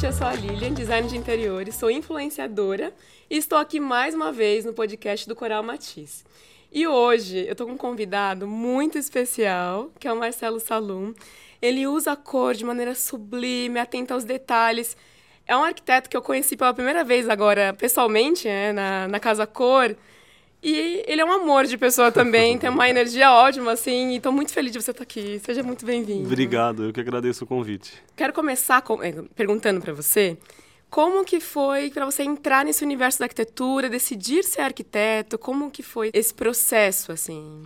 noite, eu sou a Lilian, design de interiores, sou influenciadora e estou aqui mais uma vez no podcast do Coral Matiz. E hoje eu estou com um convidado muito especial, que é o Marcelo Salum. Ele usa a cor de maneira sublime, atenta aos detalhes. É um arquiteto que eu conheci pela primeira vez agora, pessoalmente, né, na, na Casa Cor. E ele é um amor de pessoa também, tem uma energia ótima, assim, e estou muito feliz de você estar aqui. Seja muito bem-vindo. Obrigado, eu que agradeço o convite. Quero começar com, eh, perguntando para você como que foi para você entrar nesse universo da arquitetura, decidir ser arquiteto, como que foi esse processo, assim?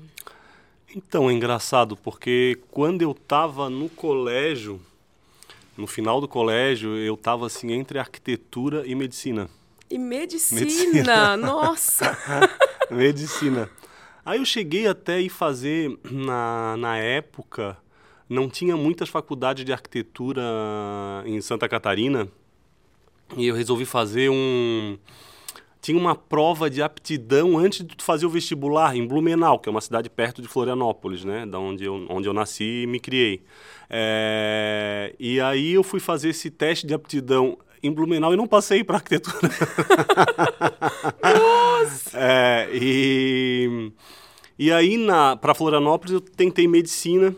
Então, é engraçado, porque quando eu estava no colégio, no final do colégio, eu estava assim entre arquitetura e medicina. E medicina, medicina. nossa! medicina. Aí eu cheguei até ir fazer, na, na época, não tinha muitas faculdades de arquitetura em Santa Catarina, e eu resolvi fazer um. Tinha uma prova de aptidão antes de fazer o vestibular em Blumenau, que é uma cidade perto de Florianópolis, né? Da onde eu, onde eu nasci e me criei. É... E aí eu fui fazer esse teste de aptidão em Blumenau e não passei para arquitetura. Nossa! É, e, e aí, para Florianópolis, eu tentei medicina.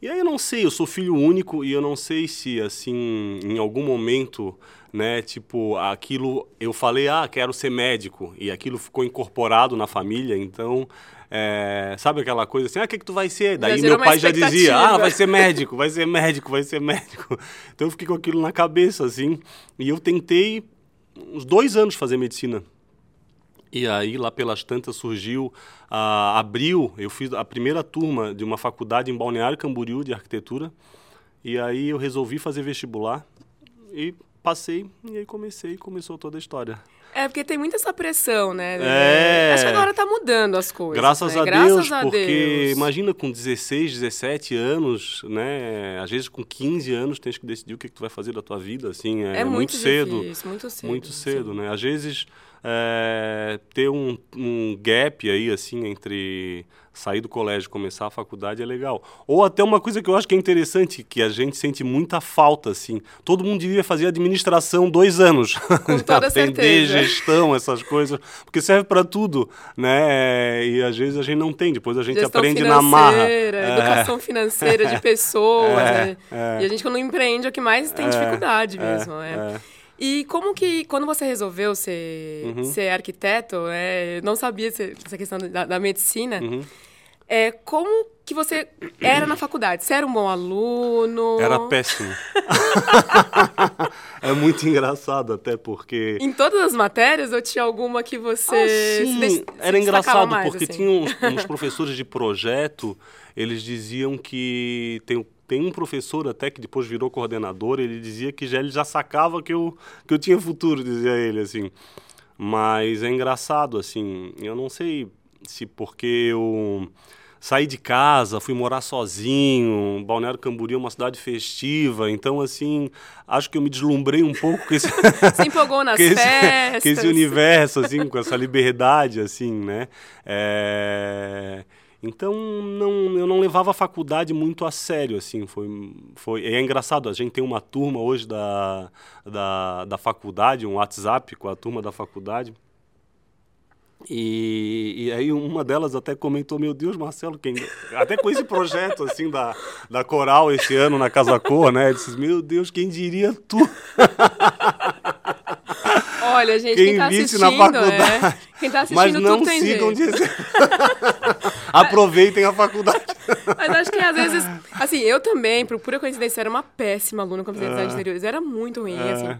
E aí eu não sei, eu sou filho único e eu não sei se, assim, em algum momento, né, tipo, aquilo, eu falei, ah, quero ser médico, e aquilo ficou incorporado na família, então é, sabe aquela coisa assim, ah, o que, que tu vai ser? Daí meu pai já dizia, ah, vai ser médico, vai ser médico, vai ser médico. Então eu fiquei com aquilo na cabeça, assim. E eu tentei uns dois anos fazer medicina. E aí, lá pelas tantas, surgiu, uh, abril, eu fiz a primeira turma de uma faculdade em Balneário Camboriú de arquitetura. E aí eu resolvi fazer vestibular e passei, e aí comecei, começou toda a história. É, porque tem muita essa pressão, né? É. Acho que agora tá mudando as coisas. Graças né? a Graças Deus, a porque Deus. imagina com 16, 17 anos, né? Às vezes com 15 anos tens que decidir o que, que tu vai fazer da tua vida, assim, é, é muito, muito cedo. Difícil, muito cedo. Muito cedo, né? Às vezes é, ter um, um gap aí, assim, entre sair do colégio e começar a faculdade é legal. Ou até uma coisa que eu acho que é interessante, que a gente sente muita falta, assim. Todo mundo devia fazer administração dois anos. Com toda Aprender certeza. gestão, essas coisas. Porque serve para tudo, né? E às vezes a gente não tem. Depois a gente Gestão aprende na marra. Educação é. financeira de pessoas. É, né? é. E a gente, quando empreende, é o que mais tem dificuldade mesmo. é, é. é. E como que, quando você resolveu ser, Uhum. ser arquiteto, é, não sabia se- essa questão da, da medicina, Uhum. é, como que você era na faculdade? Você era um bom aluno? Era péssimo. é muito engraçado até porque Em todas as matérias ou tinha alguma que você Ah, sim, des- era engraçado mais, porque assim? tinha uns, uns professores de projeto, eles diziam que tem, tem um professor até que depois virou coordenador, ele dizia que já ele já sacava que eu que eu tinha futuro, dizia ele assim. Mas é engraçado assim, eu não sei se porque eu saí de casa, fui morar sozinho, Balneário Camboriú é uma cidade festiva, então assim, acho que eu me deslumbrei um pouco com esse Se empolgou nas esse, festas. que esse universo, assim, com essa liberdade, assim, né? É, Então, não, eu não levava a faculdade muito a sério, assim, foi, foi... É engraçado, a gente tem uma turma hoje da, da, da faculdade, um WhatsApp com a turma da faculdade, e, e aí uma delas até comentou, meu Deus, Marcelo, quem... até com esse projeto, assim, da, da Coral esse ano na Casa Cor, né? Disse, meu Deus, quem diria tu? Olha, gente, Quem quem, tá visse assistindo, na faculdade. é, quem tá assistindo Mas não tudo tem sigam jeito. Aproveitem a faculdade. Mas acho que às vezes, assim, eu também, por pura coincidência, era uma péssima aluna quando fazia design de interiores. Era muito ruim, É. assim.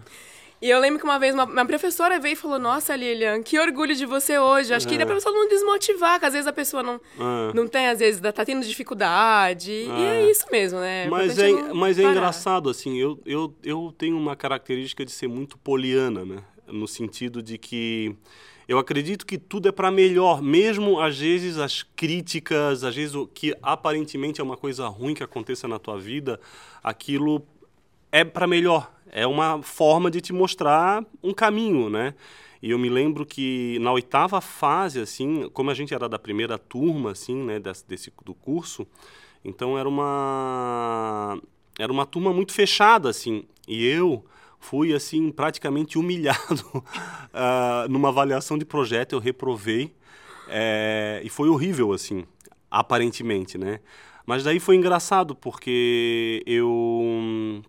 E eu lembro que uma vez uma, uma professora veio e falou: Nossa, Lilian, que orgulho de você hoje. Acho que É. era pra pessoa não desmotivar, que às vezes a pessoa não, É. não tem, às vezes, tá tendo dificuldade. E é É. isso mesmo, né? O Mas é, mas é engraçado, assim, eu, eu, eu tenho uma característica de ser muito poliana, né? No sentido de que eu acredito que tudo é para melhor, mesmo às vezes as críticas, às vezes o que aparentemente é uma coisa ruim que aconteça na tua vida, aquilo é para melhor. É uma forma de te mostrar um caminho, né? E eu me lembro que na oitava fase, assim, como a gente era da primeira turma, assim, né, desse, desse do curso, então era uma era uma turma muito fechada, assim. E eu, fui assim praticamente humilhado uh, numa avaliação de projeto eu reprovei é, e foi horrível assim aparentemente né mas daí foi engraçado porque eu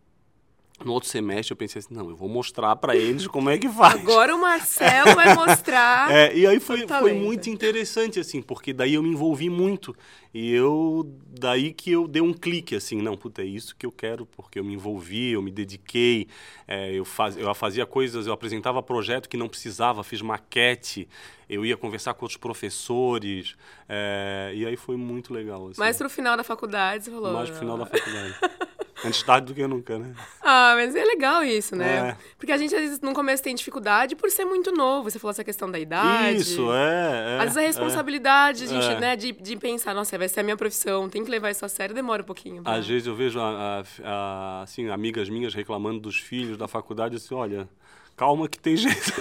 no outro semestre eu pensei assim, não, eu vou mostrar para eles como é que faz. Agora o Marcelo vai mostrar. é, e aí foi, foi muito interessante, assim, porque daí eu me envolvi muito. E eu, daí que eu dei um clique, assim, não, puta, é isso que eu quero, porque eu me envolvi, eu me dediquei, é, eu, faz, eu fazia coisas, eu apresentava projeto que não precisava, fiz maquete, eu ia conversar com outros professores, é, e aí foi muito legal. Assim. Mas pro final da faculdade, você falou. Mais pro final da faculdade. Antes tarde do que nunca, né? Ah, mas é legal isso, né? É. Porque a gente, às vezes, no começo tem dificuldade por ser muito novo. Você falou essa questão da idade. Isso, é. é às vezes a responsabilidade, é, gente, é. né, de, de pensar, nossa, vai ser a minha profissão, tem que levar isso a sério, demora um pouquinho. Pra... Às vezes eu vejo, a, a, a, assim, amigas minhas reclamando dos filhos da faculdade, assim, olha, calma que tem jeito.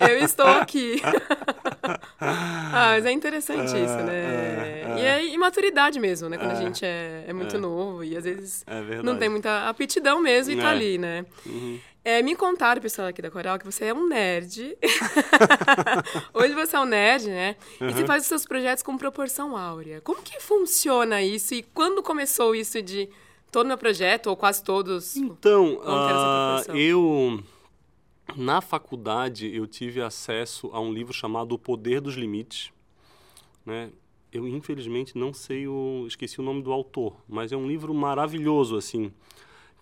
eu estou aqui. ah, mas é interessante isso, né? É, é, e é imaturidade mesmo, né? Quando a é. gente é, é muito novo e às vezes não tem muita aptidão mesmo e tá ali, né? Uhum. É, me contaram, pessoal aqui da Coral, que você é um nerd. Hoje você é um nerd, né? Uhum. E você faz os seus projetos com proporção áurea. Como que funciona isso? E quando começou isso de todo meu projeto, ou quase todos? Então, uh, eu na faculdade, eu tive acesso a um livro chamado O Poder dos Limites. Né? Eu, infelizmente, não sei o... Esqueci o nome do autor, mas é um livro maravilhoso, assim,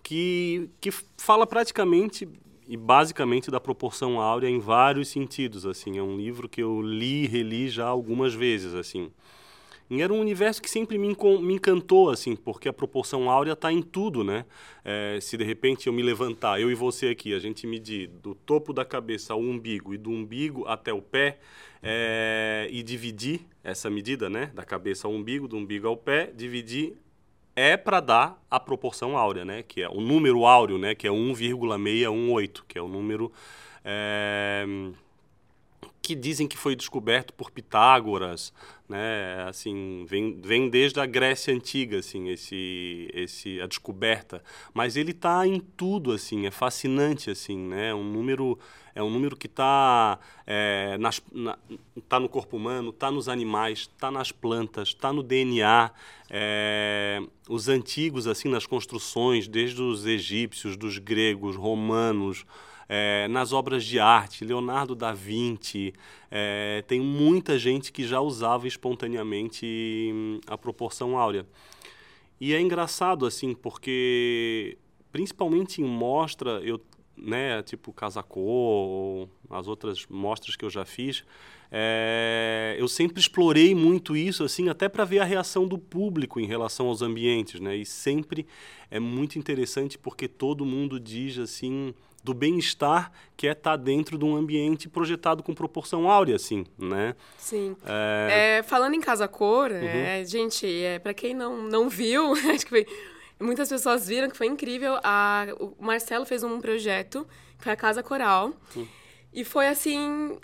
que, que fala praticamente e basicamente da proporção áurea em vários sentidos, assim. É um livro que eu li e reli já algumas vezes, assim. E era um universo que sempre me, me encantou, assim, porque a proporção áurea está em tudo, né? É, se de repente eu me levantar, eu e você aqui, a gente medir do topo da cabeça ao umbigo e do umbigo até o pé, é, e dividir essa medida, né? Da cabeça ao umbigo, do umbigo ao pé, dividir é para dar a proporção áurea, né? Que é o número áureo, né? Que é 1,618, que é o número... É, que dizem que foi descoberto por Pitágoras, né? Assim, vem, vem desde a Grécia antiga, assim, esse, esse a descoberta. Mas ele está em tudo, assim, é fascinante, assim, né? Um número é um número que está é, na, tá no corpo humano, está nos animais, está nas plantas, está no DNA. É, os antigos, assim, nas construções, desde os egípcios, dos gregos, romanos, é, nas obras de arte, Leonardo da Vinci, é, tem muita gente que já usava espontaneamente hum, a proporção áurea. E é engraçado, assim, porque principalmente em mostra, eu, né, tipo Casacô ou as outras mostras que eu já fiz, é, eu sempre explorei muito isso, assim, até para ver a reação do público em relação aos ambientes, né? E sempre é muito interessante porque todo mundo diz assim, do bem-estar que é estar tá dentro de um ambiente projetado com proporção áurea, assim, né? Sim. É... É, falando em Casa Cor, uhum. é, gente, é, para quem não, não viu, acho que foi, muitas pessoas viram que foi incrível. A, o Marcelo fez um projeto, que foi a Casa Coral. Sim. E foi assim.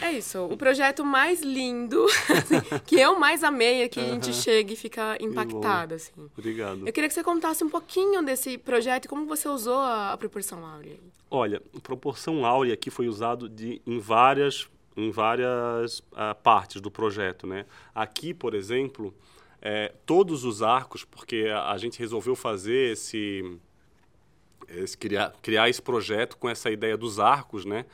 é isso. O projeto mais lindo, assim, que eu mais amei, é que a gente chega e fica impactada. Assim. Obrigado. Eu queria que você contasse um pouquinho desse projeto e como você usou a, a proporção áurea. Olha, a proporção áurea aqui foi usado de, em várias, em várias uh, partes do projeto. Né? Aqui, por exemplo, é, todos os arcos, porque a, gente resolveu fazer esse esse, criar, criar esse projeto com essa ideia dos arcos, né?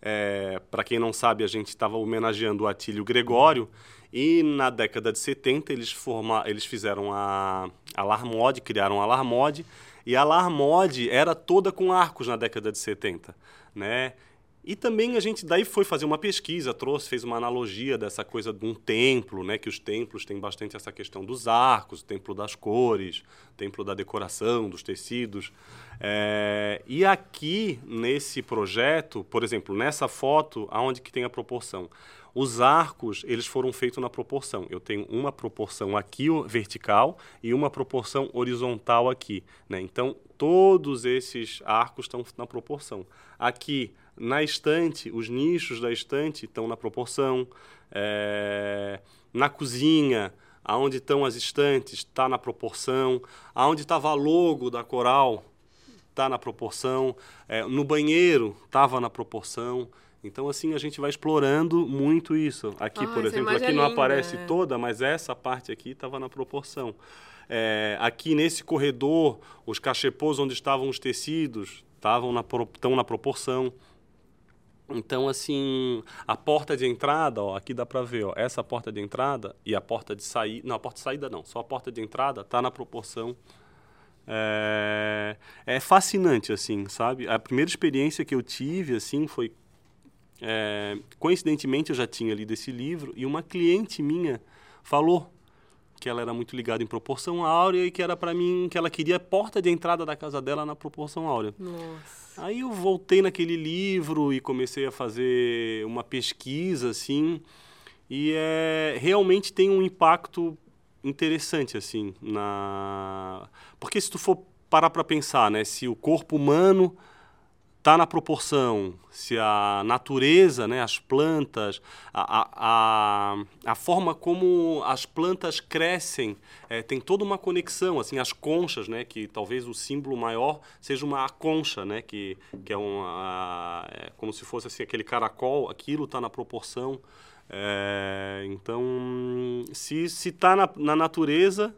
É, Para quem não sabe, a gente estava homenageando o Atílio Gregório e na década de 70 eles, forma, eles fizeram a, a criaram a Larmode e a Larmode era toda com arcos na década de 70, né? E também a gente daí foi fazer uma pesquisa, trouxe, fez uma analogia dessa coisa de um templo, né, que os templos têm bastante essa questão dos arcos, o templo das cores, o templo da decoração, dos tecidos. É, e aqui nesse projeto, por exemplo, nessa foto, aonde que tem a proporção? Os arcos, eles foram feitos na proporção. Eu tenho uma proporção aqui vertical e uma proporção horizontal aqui, né? Então, todos esses arcos estão na proporção. Aqui na estante, os nichos da estante estão na proporção. É, na cozinha, aonde estão as estantes, está na proporção. Aonde estava a logo da coral, tá na proporção. É, no banheiro, tava na proporção. Então, assim, a gente vai explorando muito isso. Aqui, Ah, por exemplo, aqui é não linda, aparece é. toda, mas essa parte aqui estava na proporção. É, aqui nesse corredor, os cachepôs onde estavam os tecidos estavam na, estão na proporção. Então, assim, a porta de entrada, ó, aqui dá pra ver, ó, essa porta de entrada e a porta de saída, não, a porta de saída não, só a porta de entrada tá na proporção. É, é fascinante, assim, sabe? A primeira experiência que eu tive, assim, foi, é, coincidentemente eu já tinha lido esse livro e uma cliente minha falou que ela era muito ligada em proporção áurea e que era para mim que ela queria a porta de entrada da casa dela na proporção áurea. Nossa. Aí eu voltei naquele livro e comecei a fazer uma pesquisa, assim, e é, realmente tem um impacto interessante, assim, na... Porque se tu for parar para pensar, né, se o corpo humano está na proporção, se a natureza, né, as plantas, a, a, a, forma como as plantas crescem, eh, tem toda uma conexão, assim, as conchas, né, que talvez o símbolo maior seja uma concha, né, que, que é, uma, é como se fosse assim, aquele caracol, aquilo está na proporção. É, então, se está na, na natureza,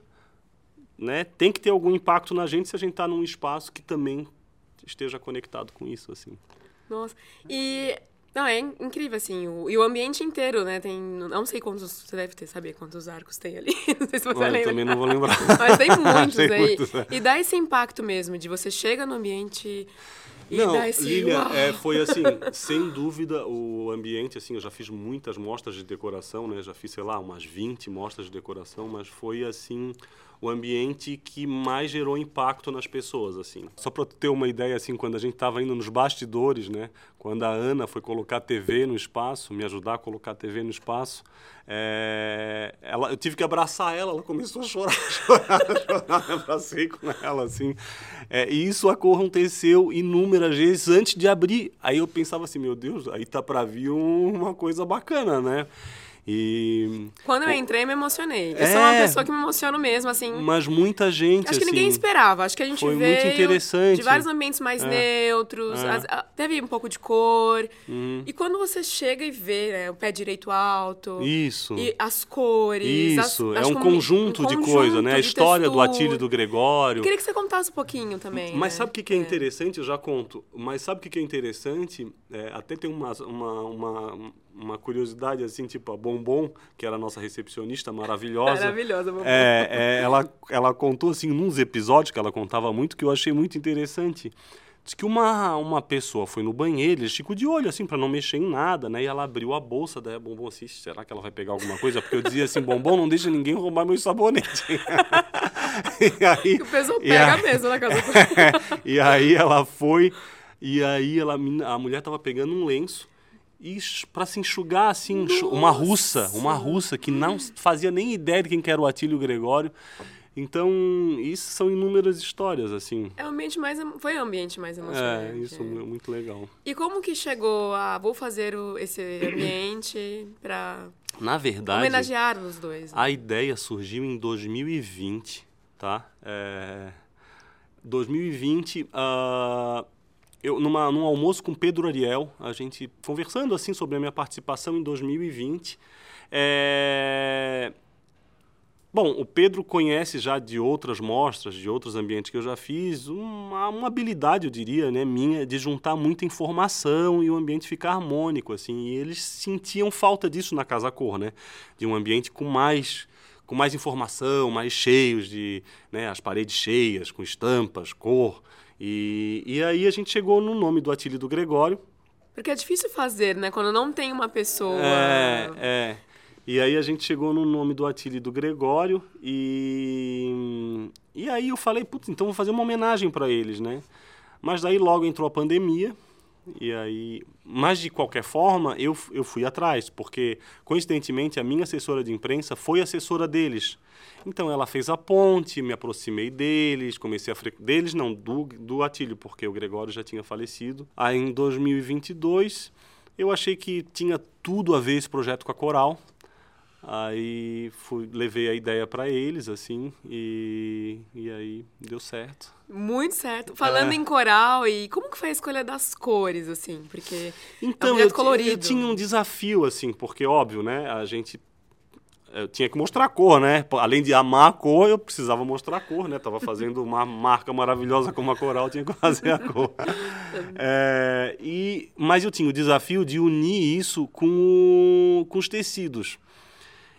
né, tem que ter algum impacto na gente se a gente está num espaço que também esteja conectado com isso, assim. Nossa. E. Não, é in- incrível, assim. O, e o ambiente inteiro, né? Tem. Não sei quantos. Você deve ter saber quantos arcos tem ali. Não sei se você Olha, eu lembra. também não vou lembrar. Mas tem muitos Tem aí. muitos, é. E dá esse impacto mesmo, de você chega no ambiente e Não, dá esse. Lilian, uau. é, foi assim, sem dúvida, o ambiente, assim, eu já fiz muitas mostras de decoração, né? Já fiz, sei lá, umas 20 mostras de decoração, mas foi, assim, o ambiente que mais gerou impacto nas pessoas, assim. Só para ter uma ideia, assim, quando a gente estava indo nos bastidores, né? Quando a Ana foi colocar TV no espaço, me ajudar a colocar TV no espaço, é, ela, eu tive que abraçar ela, ela começou a chorar, chorar, chorar, me abracei com ela, assim. É, e isso aconteceu inúmeras vezes antes de abrir. Aí eu pensava assim, meu Deus, aí tá para vir um- uma coisa bacana, né? E Quando eu entrei, me emocionei. Eu sou uma É. pessoa que me emociono mesmo, assim. mas muita gente Acho que assim, ninguém esperava. Acho que a gente foi veio muito interessante. de vários ambientes mais É. neutros. É. as- a- teve um pouco de cor. Uhum. E quando você chega e vê né, o pé direito alto. Isso. E as cores. as- Isso, é acho um conjunto, um de coisa, né? A história do textura. Atílio e do Gregório. Eu queria que você contasse um pouquinho também. Mas né? sabe o que, que é interessante? Eu já conto. Mas sabe o que, que é interessante? É, até tem uma, uma, uma, uma curiosidade, assim, tipo a Bombom, que era a nossa recepcionista maravilhosa. Maravilhosa, Bombom. É, é, ela, ela contou, assim, nos episódios que ela contava muito, que eu achei muito interessante. Diz que uma, uma pessoa foi no banheiro, eles ficam de olho, assim, para não mexer em nada, né? E ela abriu a bolsa da Bombom assim, será que ela vai pegar alguma coisa? Porque eu dizia assim, Bombom, não deixa ninguém roubar meu sabonete. e aí, o pessoal pega aí- mesmo na casa do e aí ela foi, e aí ela, a mulher tava pegando um lenço e para se enxugar assim, enxu- uma russa, uma russa que não fazia nem ideia de quem que era o Atílio Gregório. Então, isso são inúmeras histórias assim. É o ambiente mais. Foi o ambiente mais emocionante. É, isso é muito legal. E como que chegou a. Vou fazer o- esse ambiente pra Na verdade, homenagear os dois. né? A ideia surgiu em 2020, tá? É, 2020, ah, eu numa, num almoço com Pedro Ariel, a gente conversando assim sobre a minha participação em 2020. é, Bom, o Pedro conhece já de outras mostras, de outros ambientes que eu já fiz, uma, uma habilidade, eu diria, né, minha, de juntar muita informação e o ambiente ficar harmônico, assim. E eles sentiam falta disso na Casa Cor, né? De um ambiente com mais com mais informação, mais cheios de, né, as paredes cheias, com estampas, cor. E, e aí a gente chegou no nome do Atílio e do Gregório, Porque é difícil fazer, né? Quando não tem uma pessoa. é, é. E aí a gente chegou no nome do Atílio e do Gregório e e aí eu falei, putz, então vou fazer uma homenagem para eles, né? Mas daí logo entrou a pandemia e aí, mas de qualquer forma, eu, eu fui atrás, porque coincidentemente a minha assessora de imprensa foi assessora deles. Então ela fez a ponte, me aproximei deles, comecei a fre... deles não, do do Atílio, porque o Gregório já tinha falecido. Aí em 2022 eu achei que tinha tudo a ver esse projeto com a Coral. Aí fui, levei a ideia para eles, assim, e, e aí deu certo. Muito certo. Falando é. em coral, e como que foi a escolha das cores, assim? Porque então, é um eu, colorido. eu tinha um desafio, assim, porque, óbvio, né, a gente eu tinha que mostrar a cor, né? Além de amar a cor, eu precisava mostrar a cor, né? Tava fazendo uma marca maravilhosa como a Coral, tinha que fazer a cor. É, e, mas eu tinha o desafio de unir isso com, com os tecidos.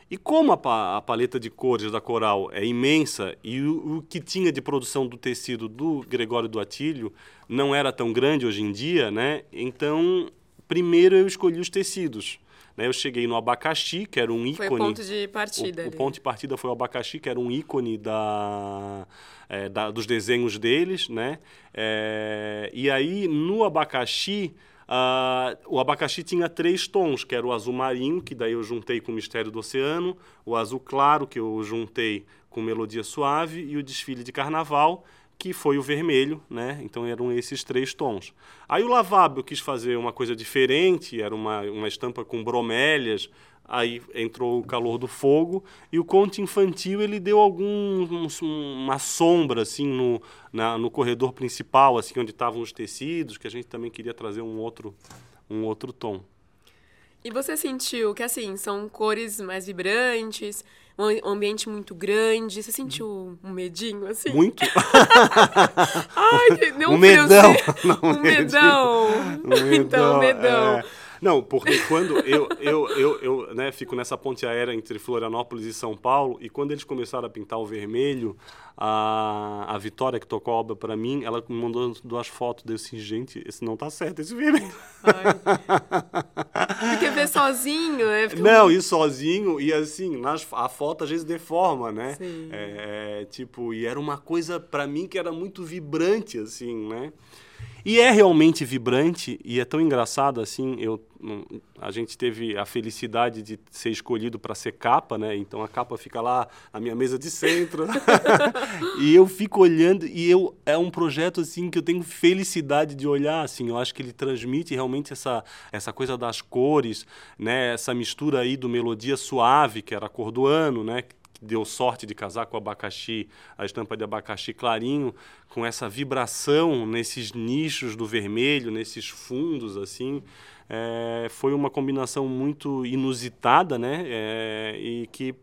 E como a, a, paleta de cores da Coral é imensa e o, o, que tinha de produção do tecido do Gregório do Atílio não era tão grande hoje em dia, né? Então, primeiro eu escolhi os tecidos. Né? Eu cheguei no abacaxi, que era um ícone. Foi o ponto de partida. O, o ponto de partida foi o abacaxi, que era um ícone da, é, da dos desenhos deles, né? É, e aí, no abacaxi, Uh, o abacaxi tinha três tons, que era o azul marinho, que daí eu juntei com o Mistério do Oceano, o azul claro, que eu juntei com Melodia Suave, e o desfile de carnaval, que foi o vermelho, né? Então eram esses três tons. Aí o lavabo eu quis fazer uma coisa diferente, era uma, uma estampa com bromélias, aí entrou o calor do fogo e o conto infantil ele deu algum um, uma sombra assim no, na, no corredor principal assim onde estavam os tecidos que a gente também queria trazer um outro um outro tom e você sentiu que assim são cores mais vibrantes um ambiente muito grande. Você sentiu um medinho assim? Muito? Ai deu um, um medão? Não, um medão, medão. então medão. É... Não, porque quando eu, eu, eu, eu né, fico nessa ponte aérea entre Florianópolis e São Paulo, e quando eles começaram a pintar o vermelho, a, a Vitória, que tocou a obra para mim, ela me mandou duas fotos. Deu assim, gente, esse não tá certo, esse vermelho. Porque ver sozinho, né? Não, ir sozinho, e assim, nas, a foto às vezes deforma, né? Sim. É, é, tipo, e era uma coisa para mim que era muito vibrante, assim, né? E é realmente vibrante e é tão engraçado assim. Eu, a gente teve a felicidade de ser escolhido para ser capa, né? Então a capa fica lá na minha mesa de centro e eu fico olhando e eu é um projeto assim que eu tenho felicidade de olhar. Assim, eu acho que ele transmite realmente essa essa coisa das cores, né? Essa mistura aí do melodia suave que era cor do ano, né? Deu sorte de casar com abacaxi, a estampa de abacaxi clarinho, com essa vibração nesses nichos do vermelho, nesses fundos assim, é, foi uma combinação muito inusitada, né? É, e que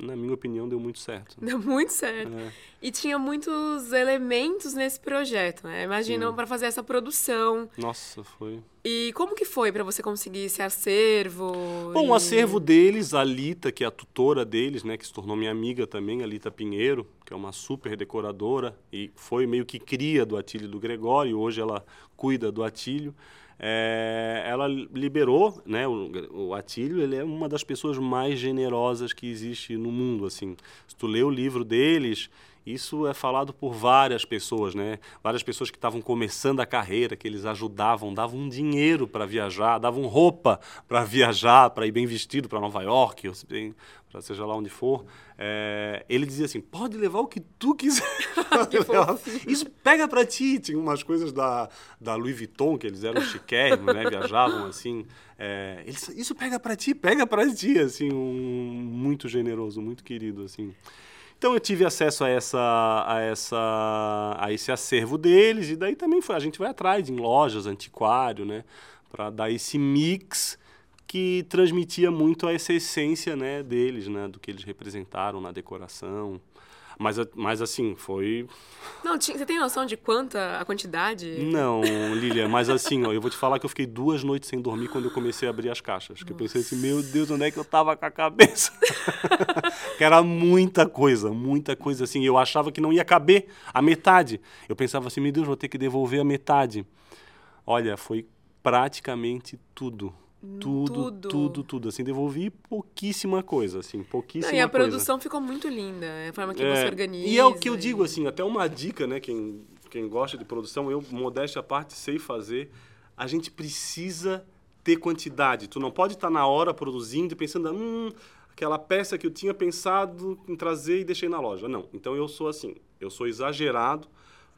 na minha opinião, deu muito certo. Deu muito certo. É. E tinha muitos elementos nesse projeto, né? Imagina para fazer essa produção. Nossa, foi. E como que foi para você conseguir esse acervo? Bom, e... o acervo deles, a Lita, que é a tutora deles, né, que se tornou minha amiga também, a Lita Pinheiro, que é uma super decoradora e foi meio que cria do Atílio do Gregório, hoje ela cuida do Atílio é, ela liberou, né, o, o Atílio, ele é uma das pessoas mais generosas que existe no mundo, assim. Se tu lê o livro deles, isso é falado por várias pessoas, né? Várias pessoas que estavam começando a carreira, que eles ajudavam, davam dinheiro para viajar, davam roupa para viajar, para ir bem vestido para Nova York, para seja lá onde for. É, ele dizia assim: pode levar o que tu quiser. que isso pega para ti. Tinha umas coisas da, da Louis Vuitton, que eles eram chiquérrimos, né? Viajavam assim. É, eles, isso pega para ti, pega para ti, assim, um, muito generoso, muito querido, assim. Então eu tive acesso a essa a essa a esse acervo deles e daí também foi, a gente vai atrás em lojas, antiquário, né, para dar esse mix que transmitia muito essa essência, né, deles, né, do que eles representaram na decoração. Mas, mas assim, foi. Não, você tem noção de quanta a quantidade? Não, Lilia, mas assim, ó, eu vou te falar que eu fiquei duas noites sem dormir quando eu comecei a abrir as caixas. Que eu pensei assim, meu Deus, onde é que eu tava com a cabeça? que era muita coisa, muita coisa assim. Eu achava que não ia caber a metade. Eu pensava assim, meu Deus, vou ter que devolver a metade. Olha, foi praticamente tudo. Tudo, tudo, tudo, tudo, Assim, devolvi pouquíssima coisa, assim, pouquíssima Não, E a coisa. produção ficou muito linda, a forma que é, você organiza. E é o que eu digo, assim, até uma dica, né, quem, quem gosta de produção, eu, modéstia à parte, sei fazer, a gente precisa ter quantidade. Tu não pode estar na hora produzindo e pensando, hum, aquela peça que eu tinha pensado em trazer e deixei na loja. Não, então eu sou assim, eu sou exagerado,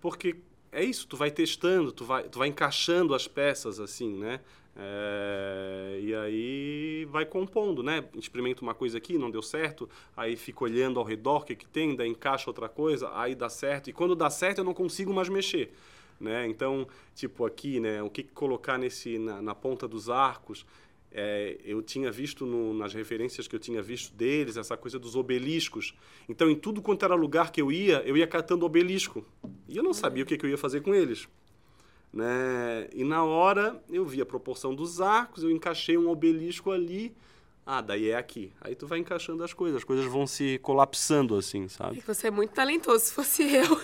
porque é isso, tu vai testando, tu vai, tu vai encaixando as peças assim, né? É, e aí vai compondo, né? Experimenta uma coisa aqui, não deu certo, aí fica olhando ao redor o que, que tem, daí encaixa outra coisa, aí dá certo. E quando dá certo eu não consigo mais mexer. Né? Então, tipo aqui, né, o que colocar nesse na, na ponta dos arcos, é, eu tinha visto no, nas referências que eu tinha visto deles essa coisa dos obeliscos. Então, em tudo quanto era lugar que eu ia, eu ia catando obelisco. E eu não sabia o que, que eu ia fazer com eles. Né? E na hora eu vi a proporção dos arcos, eu encaixei um obelisco ali ah, daí é aqui. Aí tu vai encaixando as coisas, as coisas vão se colapsando assim, sabe? Você é muito talentoso, se fosse eu.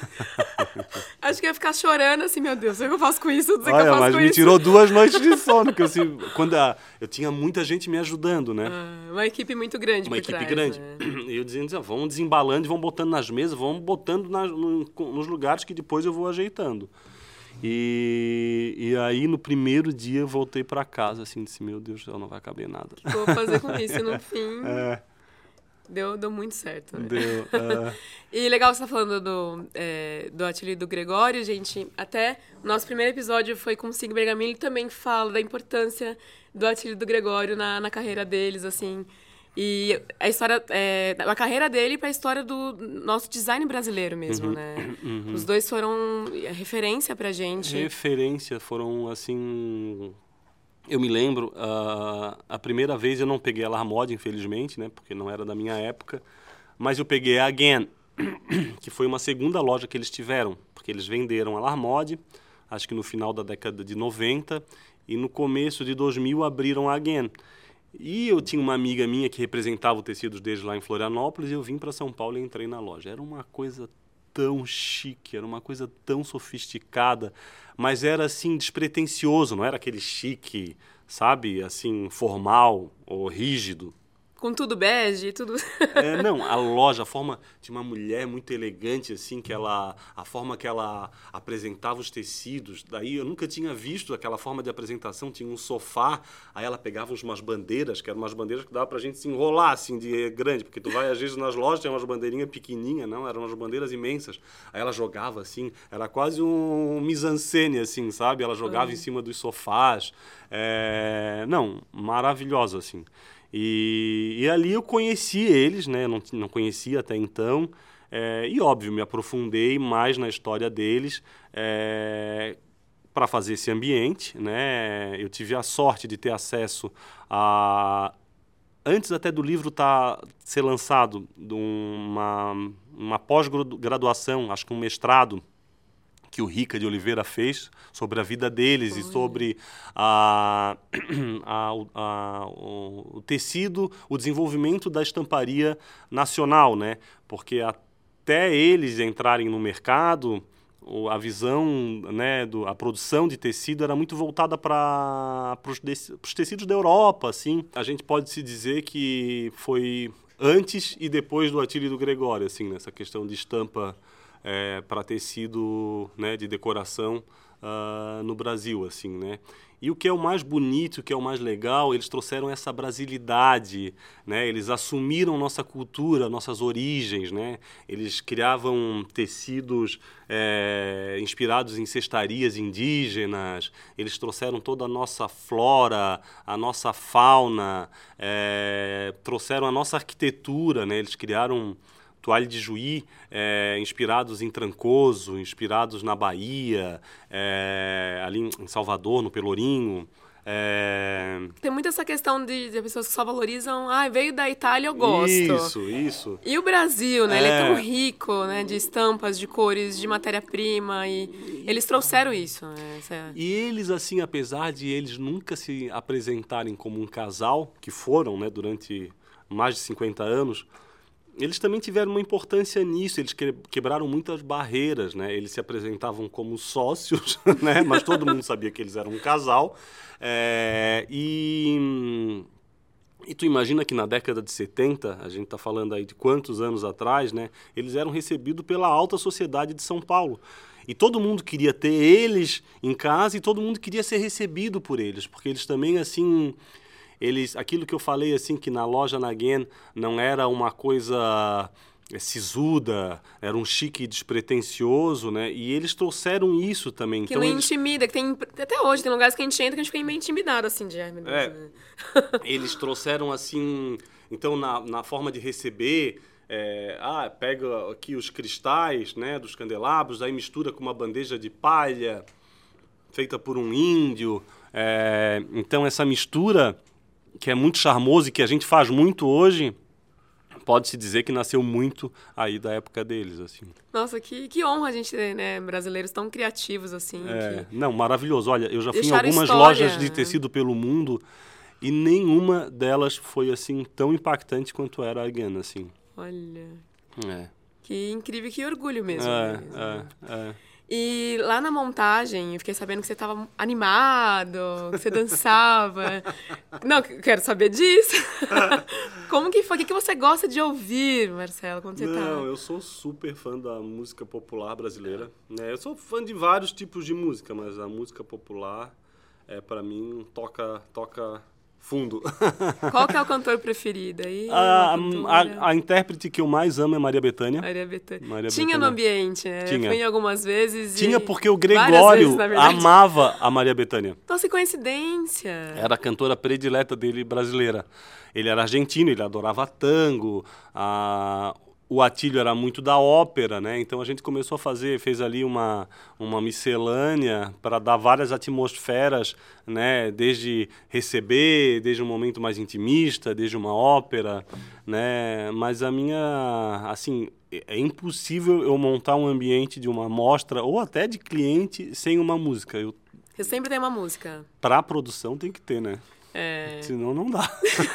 Acho que ia ficar chorando assim, meu Deus, o que eu faço com isso? Olha, eu faço mas com me isso. tirou duas noites de sono, porque assim, quando a, eu tinha muita gente me ajudando, né? Ah, uma equipe muito grande Uma equipe trás, grande. né? E eu dizendo, assim, vamos desembalando e vamos botando nas mesas, vamos botando nas- no- nos lugares que depois eu vou ajeitando. E, e aí, no primeiro dia, eu voltei para casa, assim, disse, meu Deus do céu, não vai caber nada. O que eu vou fazer com isso? E no fim, É, deu, deu muito certo. Né? deu. é. E legal você tá falando do, é, do ateliê do Gregório, gente. Até o nosso primeiro episódio foi com o Sig Bergamini, ele também fala da importância do ateliê do Gregório na, na carreira deles, assim. E a história, é, a carreira dele para a história do nosso design brasileiro mesmo, né? Os dois foram referência pra gente. Referência foram assim. Eu me lembro, ah, a primeira vez eu não peguei a Larmode, infelizmente, né? Porque não era da minha época. Mas eu peguei a Again, que foi uma segunda loja que eles tiveram. Porque eles venderam a Larmode, acho que no final da década de 90. E no começo de 2000 abriram a Again. E eu tinha uma amiga minha que representava o tecidos deles lá em Florianópolis. E eu vim para São Paulo e entrei na loja. Era uma coisa tão chique, era uma coisa tão sofisticada, mas era assim despretensioso, não era aquele chique, sabe, assim formal ou rígido. Com tudo bege, tudo. É, não, a loja, a forma de uma mulher muito elegante, assim, que ela, a forma que ela apresentava os tecidos. Daí eu nunca tinha visto aquela forma de apresentação. Tinha um sofá, aí ela pegava umas bandeiras, que eram umas bandeiras que dava pra gente se enrolar, assim, de grande, porque tu vai às vezes nas lojas tem umas bandeirinhas pequenininhas, não, eram umas bandeiras imensas. Aí ela jogava assim, era quase um mise-en-scène, assim, sabe? Ela jogava em cima dos sofás. É, não, maravilhosa, assim. E, e ali eu conheci eles, né? Não, não conhecia até então. É, e óbvio, me aprofundei mais na história deles é, para fazer esse ambiente, né? Eu tive a sorte de ter acesso a antes até do livro tá ser lançado, de uma, uma pós-graduação, acho que um mestrado que o Rica de Oliveira fez sobre a vida deles e sobre a, a- o- a- o, tecido, o desenvolvimento da estamparia nacional, né? Porque até eles entrarem no mercado, a visão, né, do, a produção de tecido era muito voltada para os tecidos da Europa, assim. A gente pode se dizer que foi antes e depois do Atílio do Gregório, assim, nessa questão de estampa para tecido né, de decoração ah, no Brasil, assim, né? E o que é o mais bonito, o que é o mais legal, eles trouxeram essa brasilidade, né? Eles assumiram nossa cultura, nossas origens, né? Eles criavam tecidos eh, inspirados em cestarias indígenas, eles trouxeram toda a nossa flora, a nossa fauna, eh, trouxeram a nossa arquitetura, né? Eles criaram Toalha de Juí, é, inspirados em Trancoso, inspirados na Bahia, é, ali em Salvador, no Pelourinho. É, Tem muito essa questão de, de pessoas que só valorizam, ah, veio da Itália, eu gosto. Isso, isso. E o Brasil, né? Ele é É. tão rico, né? De estampas, de cores, de matéria-prima. E eles trouxeram isso, né? Essa- E eles, assim, apesar de eles nunca se apresentarem como um casal, que foram, né, durante mais de 50 anos, eles também tiveram uma importância nisso. Eles que- quebraram muitas barreiras, né? Eles se apresentavam como sócios, né? Mas todo mundo sabia que eles eram um casal. É, e e tu imagina que na década de 70, a gente está falando aí de quantos anos atrás, né? Eles eram recebidos pela alta sociedade de São Paulo. E todo mundo queria ter eles em casa e todo mundo queria ser recebido por eles, porque eles também, assim, eles, aquilo que eu falei, assim, que na loja Naguen não era uma coisa é, sisuda, era um chique despretensioso, né? E eles trouxeram isso também. Que então, não eles, intimida, que tem. Até hoje, tem lugares que a gente entra que a gente fica meio intimidado, assim, de. Deus, É. né? eles trouxeram assim, então na, na forma de receber, é, ah, pega aqui os cristais, né, dos candelabros, aí mistura com uma bandeja de palha feita por um índio. É, então essa mistura que é muito charmoso e que a gente faz muito hoje, pode-se dizer que nasceu muito aí da época deles, assim. Nossa, que, que honra a gente ter, né, brasileiros tão criativos, assim. É, que- não, maravilhoso. Olha, eu já fui em algumas história, lojas de né? tecido pelo mundo e nenhuma delas foi assim tão impactante quanto era a Again, assim. Olha. É, Que incrível, que orgulho mesmo. é, mesmo. é, é. E lá na montagem, eu fiquei sabendo que você estava animado, que você dançava. Não, quero saber disso. Como que foi? O que que você gosta de ouvir, Marcelo, quando você Não, tá? eu sou super fã da música popular brasileira. Né? Eu sou fã de vários tipos de música, mas a música popular é para mim toca toca fundo. Qual que é o cantor preferido aí? a, a, a intérprete que eu mais amo é Maria Bethânia. Maria Bethânia. Maria Tinha Bethânia. no ambiente, né? Tinha. Fui algumas vezes. Tinha porque o Gregório vezes, amava a Maria Bethânia. Nossa, que coincidência. Era a cantora predileta dele brasileira. Ele era argentino, ele adorava tango. A... O Atílio era muito da ópera, né? Então a gente começou a fazer, fez ali uma, uma miscelânea para dar várias atmosferas, né? Desde receber, desde um momento mais intimista, desde uma ópera, né? Mas a minha, assim, é é impossível eu montar um ambiente de uma mostra ou até de cliente sem uma música. Eu Você sempre tem uma música. Pra produção tem que ter, né? É. Senão não dá.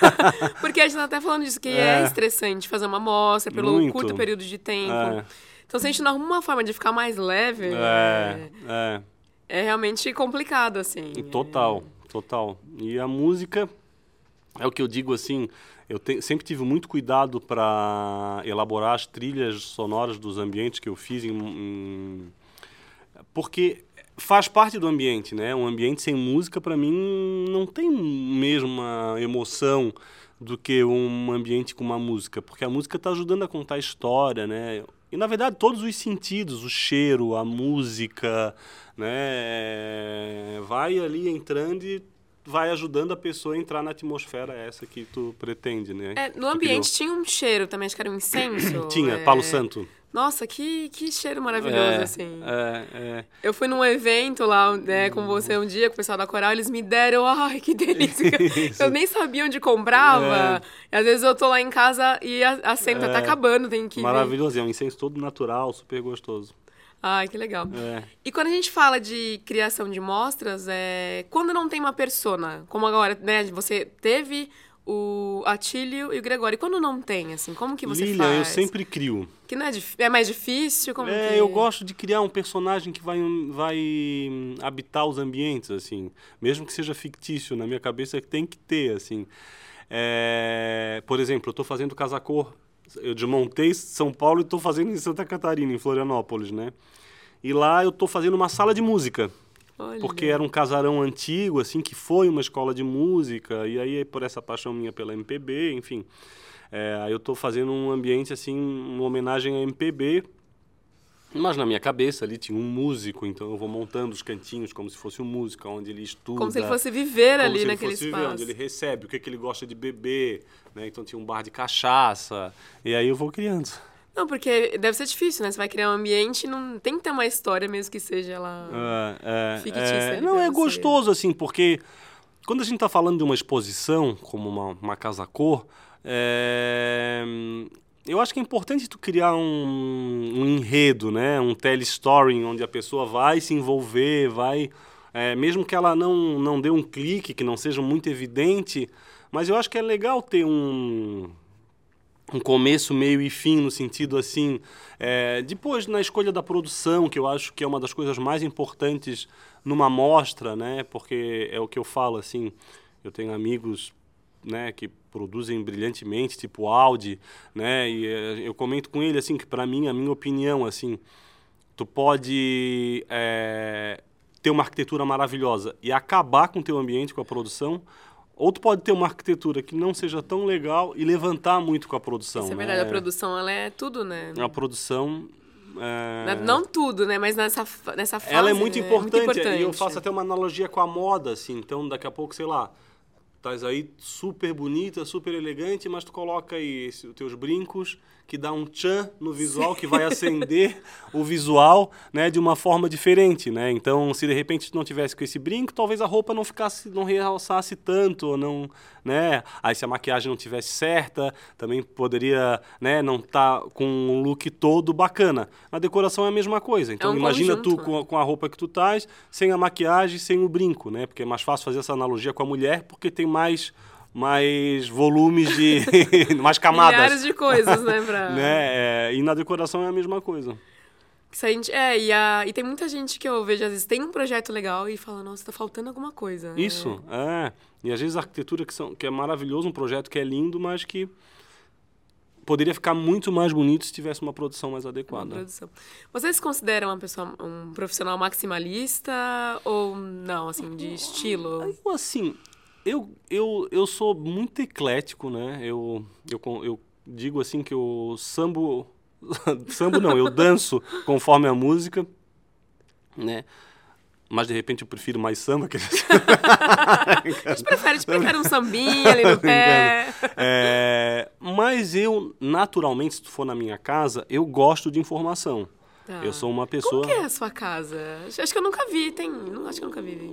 Porque a gente tá até falando disso, que é, É. estressante fazer uma amostra pelo Muito. curto período de tempo. É. Então, se a gente não arruma uma forma de ficar mais leve, É, é, é. é realmente complicado, assim. Total, total. E a música é o que eu digo assim. Eu te- sempre tive muito cuidado para elaborar as trilhas sonoras dos ambientes que eu fiz, em, em- porque faz parte do ambiente, né? Um ambiente sem música para mim não tem mesma emoção do que um ambiente com uma música, porque a música está ajudando a contar a história, né? E na verdade todos os sentidos, o cheiro, a música, né? Vai ali entrando e vai ajudando a pessoa a entrar na atmosfera essa que tu pretende, né? É, no ambiente tinha um cheiro também, acho que era um incenso. criou. tinha é. Palo Santo. Nossa, que, que cheiro maravilhoso, é, assim. É, é. Eu fui num evento lá, né, com você um dia, com o pessoal da Coral, eles me deram, ai, que delícia. Eu nem sabia onde comprava. E às vezes eu tô lá em casa e a, a cena tá É. acabando, tem que. Maravilhoso, é um incenso todo natural, super gostoso. Ai, que legal. É. E quando a gente fala de criação de mostras, é quando não tem uma persona, como agora, né, você teve o Atílio e o Gregório, e quando não tem, assim, como que você Lilian, faz? eu sempre crio. Que não é, é mais difícil, como É, que... eu gosto de criar um personagem que vai, vai hum, habitar os ambientes, assim. Mesmo que seja fictício, na minha cabeça tem que ter, assim. É, por exemplo, eu estou fazendo Casacor. Eu desmontei São Paulo e estou fazendo em Santa Catarina, em Florianópolis, né? E lá eu estou fazendo uma sala de música. Olha. Porque era um casarão antigo, assim, que foi uma escola de música, e aí por essa paixão minha pela MPB, enfim. É, aí eu estou fazendo um ambiente, assim, uma homenagem à MPB, mas na minha cabeça ali tinha um músico, então eu vou montando os cantinhos como se fosse um músico, onde ele estuda. Como se ele fosse viver ali se ele naquele fosse viver, espaço. onde ele recebe, o que, que ele gosta de beber, né? Então tinha um bar de cachaça, e aí eu vou criando. Não, porque deve ser difícil, né? Você vai criar um ambiente e não tem que ter uma história mesmo que seja lá... É, é, Fictícia é, ali não, é você. gostoso, assim, porque quando a gente está falando de uma exposição, como uma, uma casa-cor, é, eu acho que é importante tu criar um, um enredo, né? Um telestory, onde a pessoa vai se envolver, vai... é, mesmo que ela não, não dê um clique, que não seja muito evidente, mas eu acho que é legal ter um um começo, meio e fim, no sentido assim. é, depois, na escolha da produção, que eu acho que é uma das coisas mais importantes numa mostra, né? Porque é o que eu falo, assim. Eu tenho amigos né, que produzem brilhantemente, tipo Audi, né? E é, eu comento com ele, assim, que para mim, a minha opinião, assim, tu pode é, ter uma arquitetura maravilhosa e acabar com o teu ambiente, com a produção, Ou tu pode ter uma arquitetura que não seja tão legal e levantar muito com a produção. Isso é né? verdade, a produção ela é tudo, né? A produção. é, Não tudo, né? Mas nessa, nessa fase. ela é muito, né? importante, E eu faço até uma analogia com a moda, assim. Então, daqui a pouco, sei lá, estás aí super bonita, super elegante, mas tu coloca aí esse- os teus brincos, que dá um tchan no visual, que vai acender o visual, né, de uma forma diferente, né? Então, se de repente tu não tivesse com esse brinco, talvez a roupa não ficasse, não realçasse tanto, ou não, né? Aí se a maquiagem não tivesse certa, também poderia, né, não estar com um look todo bacana. Na decoração é a mesma coisa. Então, um imagina conjunto, tu né? com a- com a roupa que tu estás, sem a maquiagem, sem o brinco, né? Porque é mais fácil fazer essa analogia com a mulher, porque tem mais mais volumes de mais camadas. Milhares de coisas, né? Pra... né? É, e na decoração é a mesma coisa. Se a gente, é, e, a, e tem muita gente que eu vejo, às vezes, tem um projeto legal e fala, nossa, tá faltando alguma coisa. né? Isso, é. E às vezes a arquitetura que, são, que é maravilhoso, um projeto que é lindo, mas que poderia ficar muito mais bonito se tivesse uma produção mais Uma adequada. produção. Vocês se consideram uma pessoa, um profissional maximalista ou não, assim, de estilo? Eu, assim, eu, eu, eu sou muito eclético, né? Eu, eu, eu digo assim que eu sambo... sambo não, eu danço conforme a música, né? Mas de repente eu prefiro mais samba que A gente prefere, a gente prefere um sambinha ali no pé. É, mas eu, naturalmente, se tu for na minha casa, eu gosto de informação. Tá. Eu sou uma pessoa. Como que é a sua casa? Acho que eu nunca vi, tem. Não, acho que eu nunca vi.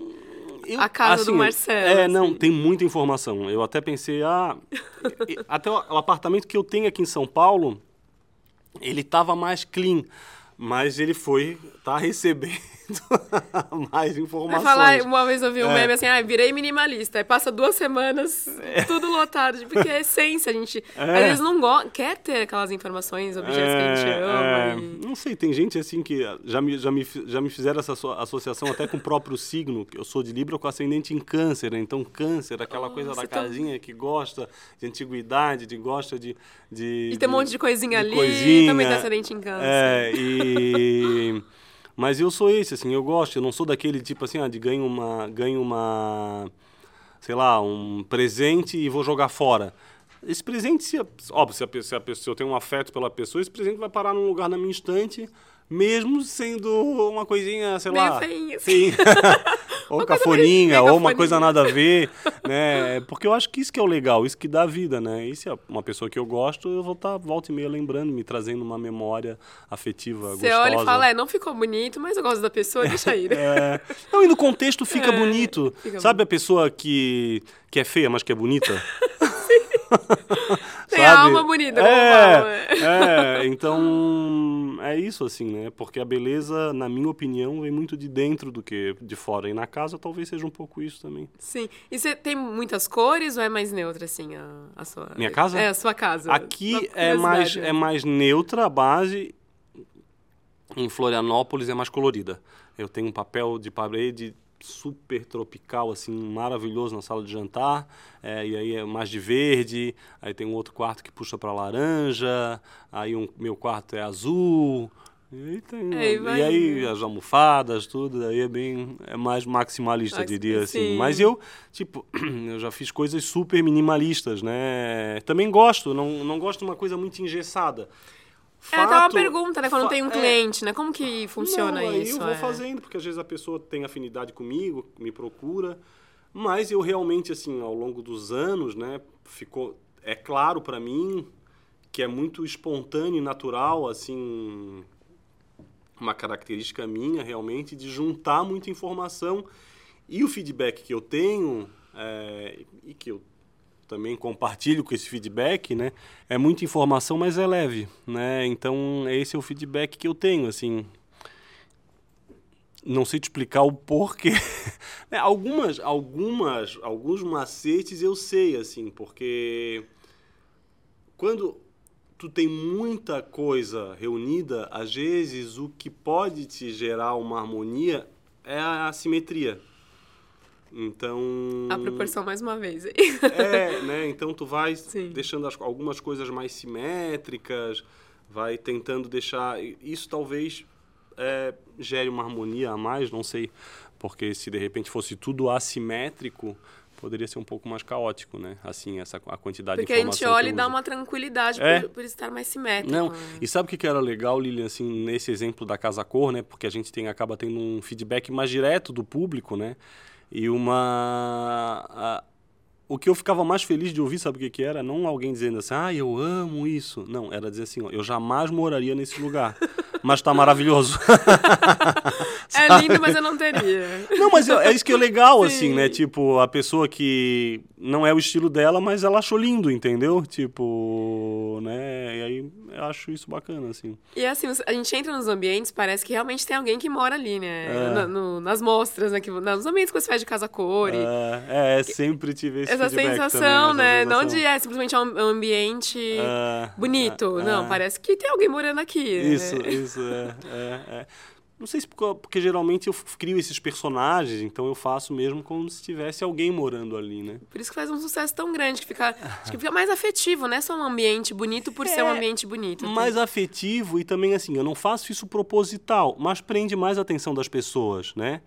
Eu- A casa do Marcelo, É, não, assim. tem muita informação. Eu até pensei, ah. até o, o apartamento que eu tenho aqui em São Paulo, ele tava mais clean. Mas ele foi, tá recebendo mais Vai informações. falar, uma vez eu vi um É. meme assim, ah, virei minimalista. Aí passa duas semanas, tudo lotado. Porque é essência, a gente É. às vezes não gosta, quer ter aquelas informações, objetos que a gente É, ama. é, e- Não sei, tem gente assim que já me, já me, já me fizeram essa asso- associação até com o próprio signo, eu sou de Libra com ascendente em câncer, né? então câncer, aquela coisa da tá- casinha que gosta de antiguidade, de gosta de... de E tem um monte de coisinha ali, coisinha. também tá acidente em câncer. É, e... Mas eu sou esse, assim, eu gosto, eu não sou daquele tipo assim, ah, de ganho uma, ganho uma, sei lá, um presente e vou jogar fora. Esse presente, se, óbvio, se, a, se, a, se eu tenho um afeto pela pessoa, esse presente vai parar num lugar na minha estante, mesmo sendo uma coisinha, sei lá... feinha. Sim. ou Uma cafoninha, ou uma cafoninha. coisa nada a ver, né? Porque eu acho que isso que é o legal, isso que dá vida, né? E se é uma pessoa que eu gosto, eu vou estar volta e meia lembrando, me trazendo uma memória afetiva Você gostosa. olha e fala, é, não ficou bonito, mas eu gosto da pessoa, deixa aí. É. Não, e no contexto fica É, bonito. fica Sabe a pessoa que, que é feia, mas que é bonita? Tem a alma bonita, como falam, é, é, então é isso assim, né? Porque a beleza, na minha opinião, vem muito de dentro do que de fora. E na casa talvez seja um pouco isso também. Sim. E você tem muitas cores ou é mais neutra, assim, a, a sua... Minha casa? É, a sua casa. Aqui é mais, é né? mais neutra a base. Em Florianópolis é mais colorida. Eu tenho um papel de parede super tropical, assim, maravilhoso na sala de jantar. É, e aí é mais de verde. Aí tem um outro quarto que puxa para laranja. Aí um meu quarto é azul. E aí, tem, É, e vai e aí as almofadas, tudo, aí é bem, é mais maximalista, Maxi- diria assim. sim. Mas eu, tipo, eu já fiz coisas super minimalistas, né? Também gosto, não, não gosto de uma coisa muito engessada. É até uma Fato- pergunta, né? Quando tem um é, cliente, né? Como que funciona não, isso? eu vou é? fazendo, porque às vezes a pessoa tem afinidade comigo, me procura. Mas eu realmente, assim, ao longo dos anos, né, ficou. É claro para mim que é muito espontâneo e natural, assim. Uma característica minha, realmente, de juntar muita informação. E o feedback que eu tenho, é, e que eu também compartilho com esse feedback, né? É muita informação, mas é leve, né? Então, esse é o feedback que eu tenho, assim. Não sei te explicar o porquê. Né, algumas, algumas, alguns macetes eu sei, assim, porque quando tu tem muita coisa reunida, às vezes o que pode te gerar uma harmonia é a assimetria. Então. A proporção mais uma vez. É, né? Então tu vai Sim. deixando as- algumas coisas mais simétricas, vai tentando deixar. Isso talvez é, gere uma harmonia a mais, não sei. Porque se de repente fosse tudo assimétrico, poderia ser um pouco mais caótico, né? Assim, essa a quantidade Porque de a gente informação. olha e dá uma tranquilidade É. por, por estar mais simétrico. Não, né? e sabe o que que era legal, Lilian, assim, nesse exemplo da Casa Cor, né? Porque a gente tem, acaba tendo um feedback mais direto do público, né? E uma... a- o que eu ficava mais feliz de ouvir, sabe o que que era? Não alguém dizendo assim, ah, eu amo isso. Não, era dizer assim, ó, eu jamais moraria nesse lugar, mas tá maravilhoso. É lindo, mas eu não teria. Não, mas é é isso que é legal, Sim. assim, né? Tipo, a pessoa que não é o estilo dela, mas ela achou lindo, entendeu? Tipo, né? E aí eu acho isso bacana, assim. E assim, a gente entra nos ambientes, parece que realmente tem alguém que mora ali, né? É. Na- no- nas mostras, né? Que, nos ambientes que você faz de casa cor. e É, é, sempre tive esse essa sensação, também, né? essa Não sensação. de é simplesmente um um ambiente É, bonito. é, não, é. parece que tem alguém morando aqui. né? Isso, isso, é, é, é. Não sei se porque, porque geralmente eu crio esses personagens, então eu faço mesmo como se tivesse alguém morando ali, né? Por isso que faz um sucesso tão grande, que fica, acho que fica mais afetivo, não é só um ambiente bonito por ser um É, ambiente bonito. mais afetivo e também assim, eu não faço isso proposital, mas prende mais a atenção das pessoas, né?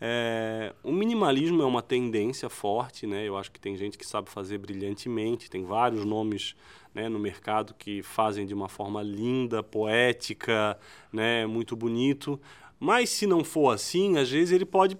É, o minimalismo é uma tendência forte, né? Eu acho que tem gente que sabe fazer brilhantemente, tem vários nomes né, no mercado que fazem de uma forma linda, poética, né, muito bonito. Mas se não for assim, às vezes ele pode